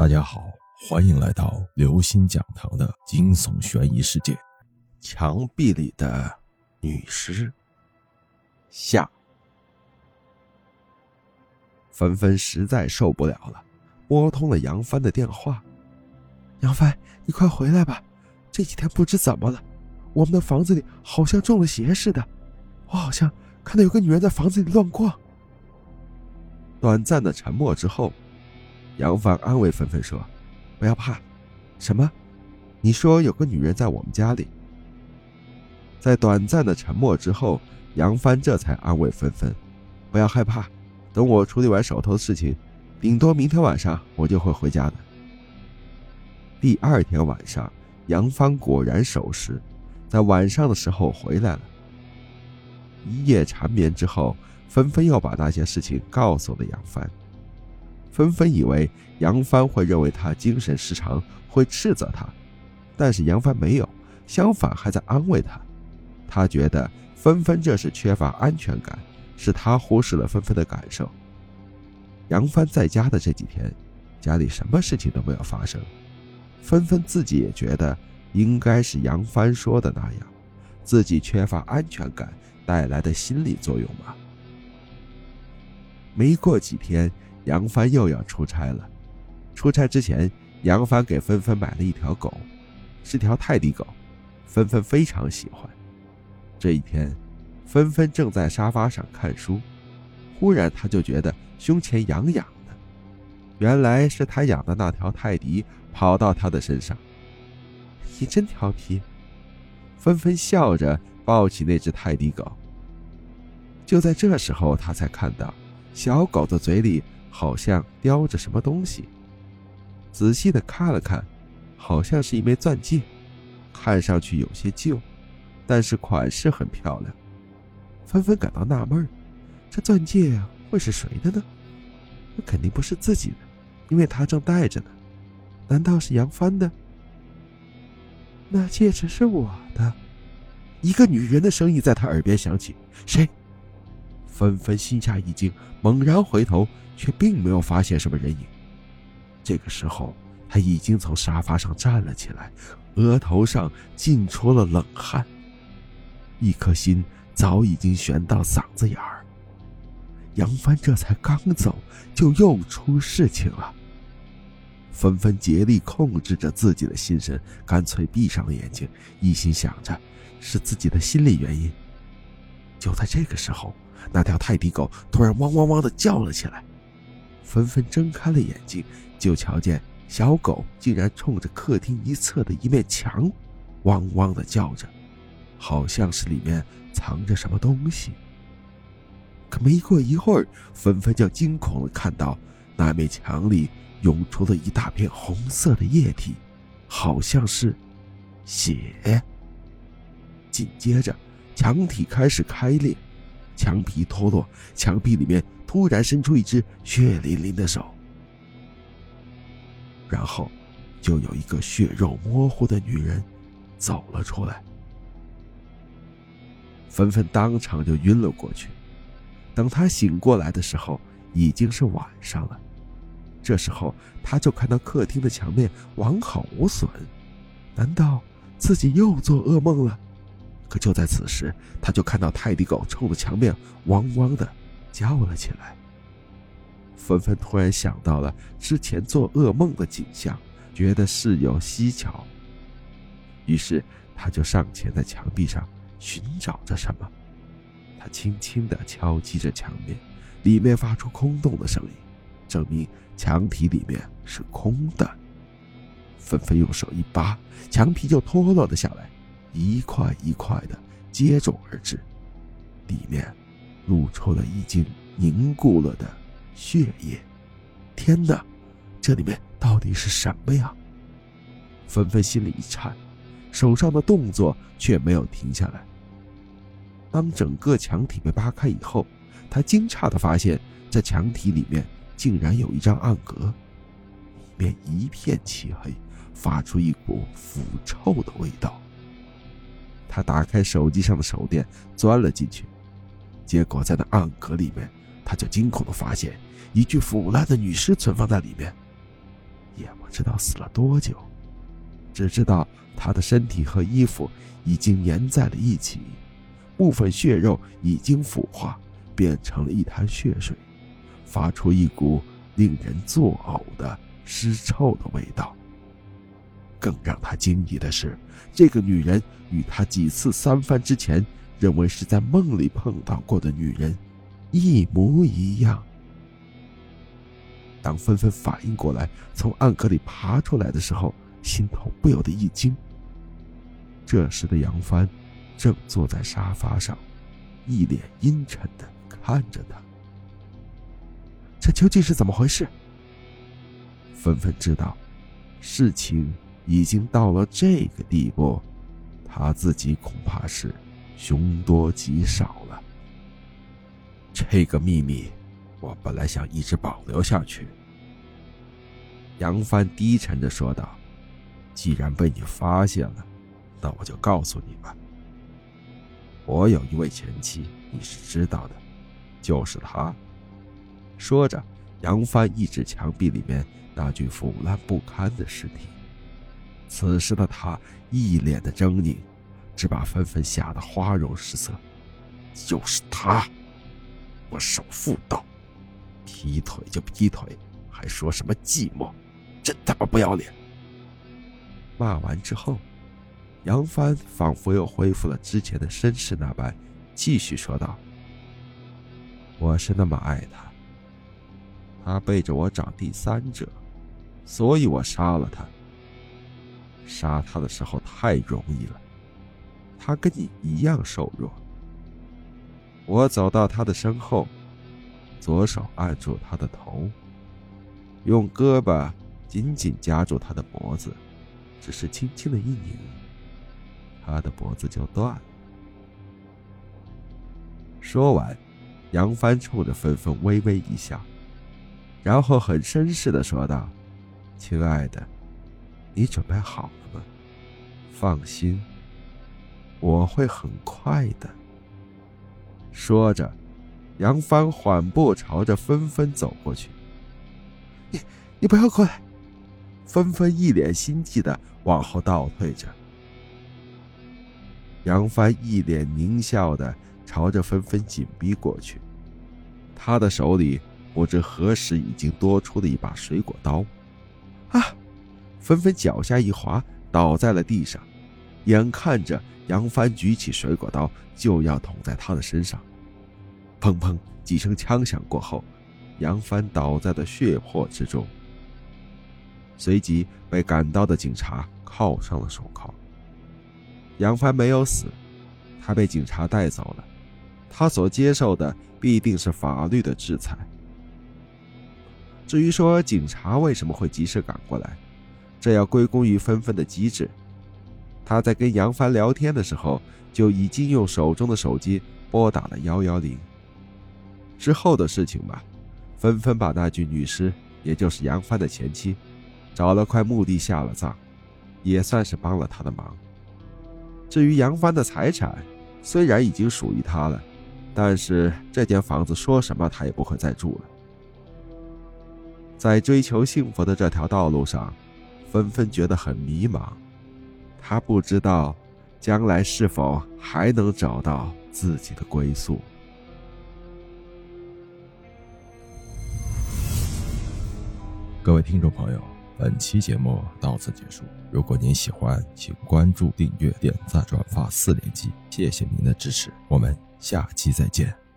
大家好，欢迎来到刘星讲堂的惊悚悬疑世界。墙壁里的女尸下，纷纷实在受不了了，拨通了杨帆的电话。杨帆，你快回来吧！这几天不知怎么了，我们的房子里好像中了邪似的，我好像看到有个女人在房子里乱逛。短暂的沉默之后。杨帆安慰纷纷说：“不要怕，什么？你说有个女人在我们家里？”在短暂的沉默之后，杨帆这才安慰纷纷：“不要害怕，等我处理完手头的事情，顶多明天晚上我就会回家的。”第二天晚上，杨帆果然守时，在晚上的时候回来了。一夜缠绵之后，纷纷要把那些事情告诉了杨帆。纷纷以为杨帆会认为他精神失常，会斥责他，但是杨帆没有，相反还在安慰他。他觉得纷纷这是缺乏安全感，是他忽视了纷纷的感受。杨帆在家的这几天，家里什么事情都没有发生，纷纷自己也觉得应该是杨帆说的那样，自己缺乏安全感带来的心理作用吧。没过几天。杨帆又要出差了。出差之前，杨帆给芬芬买了一条狗，是条泰迪狗，芬芬非常喜欢。这一天，芬芬正在沙发上看书，忽然她就觉得胸前痒痒的，原来是她养的那条泰迪跑到她的身上。你真调皮，芬芬笑着抱起那只泰迪狗。就在这时候，他才看到小狗的嘴里。好像叼着什么东西，仔细的看了看，好像是一枚钻戒，看上去有些旧，但是款式很漂亮。纷纷感到纳闷这钻戒会是谁的呢？那肯定不是自己的，因为他正戴着呢。难道是杨帆的？那戒指是我的。一个女人的声音在他耳边响起：“谁？”纷纷心下一惊，猛然回头。却并没有发现什么人影。这个时候，他已经从沙发上站了起来，额头上浸出了冷汗，一颗心早已经悬到嗓子眼儿。杨帆这才刚走，就又出事情了。纷纷竭力控制着自己的心神，干脆闭上了眼睛，一心想着是自己的心理原因。就在这个时候，那条泰迪狗突然汪汪汪的叫了起来。纷纷睁开了眼睛，就瞧见小狗竟然冲着客厅一侧的一面墙，汪汪的叫着，好像是里面藏着什么东西。可没过一会儿，纷纷就惊恐的看到那面墙里涌出了一大片红色的液体，好像是血。紧接着，墙体开始开裂，墙皮脱落，墙壁里面。突然伸出一只血淋淋的手，然后就有一个血肉模糊的女人走了出来。纷纷当场就晕了过去。等他醒过来的时候，已经是晚上了。这时候他就看到客厅的墙面完好无损，难道自己又做噩梦了？可就在此时，他就看到泰迪狗冲着墙面汪汪的。叫了起来。纷纷突然想到了之前做噩梦的景象，觉得事有蹊跷。于是他就上前在墙壁上寻找着什么。他轻轻地敲击着墙面，里面发出空洞的声音，证明墙体里面是空的。纷纷用手一扒，墙皮就脱落了下来，一块一块的接踵而至，里面。露出了已经凝固了的血液，天哪，这里面到底是什么呀？纷纷心里一颤，手上的动作却没有停下来。当整个墙体被扒开以后，他惊诧的发现，这墙体里面竟然有一张暗格，里面一片漆黑，发出一股腐臭的味道。他打开手机上的手电，钻了进去。结果在那暗格里面，他就惊恐的发现一具腐烂的女尸存放在里面，也不知道死了多久，只知道他的身体和衣服已经粘在了一起，部分血肉已经腐化，变成了一滩血水，发出一股令人作呕的尸臭的味道。更让他惊异的是，这个女人与他几次三番之前认为是在梦里碰到过的女人一模一样。当纷纷反应过来，从暗格里爬出来的时候，心头不由得一惊。这时的杨帆正坐在沙发上，一脸阴沉的看着他。这究竟是怎么回事？纷纷知道，事情已经到了这个地步，他自己恐怕是凶多吉少了。这个秘密。我本来想一直保留下去。”杨帆低沉的说道，“既然被你发现了，那我就告诉你吧。我有一位前妻，你是知道的，就是她。”说着，杨帆一指墙壁里面那具腐烂不堪的尸体。此时的他一脸的狰狞，只把纷纷吓得花容失色。就是他，我首妇道。劈腿就劈腿，还说什么寂寞，真他妈不要脸！骂完之后，杨帆仿佛又恢复了之前的绅士那般，继续说道：“我是那么爱他，他背着我找第三者，所以我杀了他。杀他的时候太容易了，他跟你一样瘦弱。我走到他的身后。”左手按住他的头，用胳膊紧紧夹住他的脖子，只是轻轻的一拧，他的脖子就断了。说完，杨帆冲着芬芬微微一笑，然后很绅士的说道：“亲爱的，你准备好了吗？放心，我会很快的。”说着。杨帆缓步朝着纷纷走过去。你，你不要过来！纷纷一脸心悸的往后倒退着。杨帆一脸狞笑的朝着纷纷紧逼过去，他的手里不知何时已经多出了一把水果刀。啊！纷纷脚下一滑，倒在了地上，眼看着杨帆举起水果刀就要捅在他的身上。砰砰几声枪响过后，杨帆倒在了血泊之中。随即被赶到的警察铐上了手铐。杨帆没有死，他被警察带走了。他所接受的必定是法律的制裁。至于说警察为什么会及时赶过来，这要归功于纷纷的机智。他在跟杨帆聊天的时候，就已经用手中的手机拨打了幺幺零。之后的事情吧，纷纷把那具女尸，也就是杨帆的前妻，找了块墓地下了葬，也算是帮了他的忙。至于杨帆的财产，虽然已经属于他了，但是这间房子说什么他也不会再住了。在追求幸福的这条道路上，纷纷觉得很迷茫，他不知道将来是否还能找到自己的归宿。各位听众朋友，本期节目到此结束。如果您喜欢，请关注、订阅、点赞、转发四连击，谢谢您的支持。我们下期再见。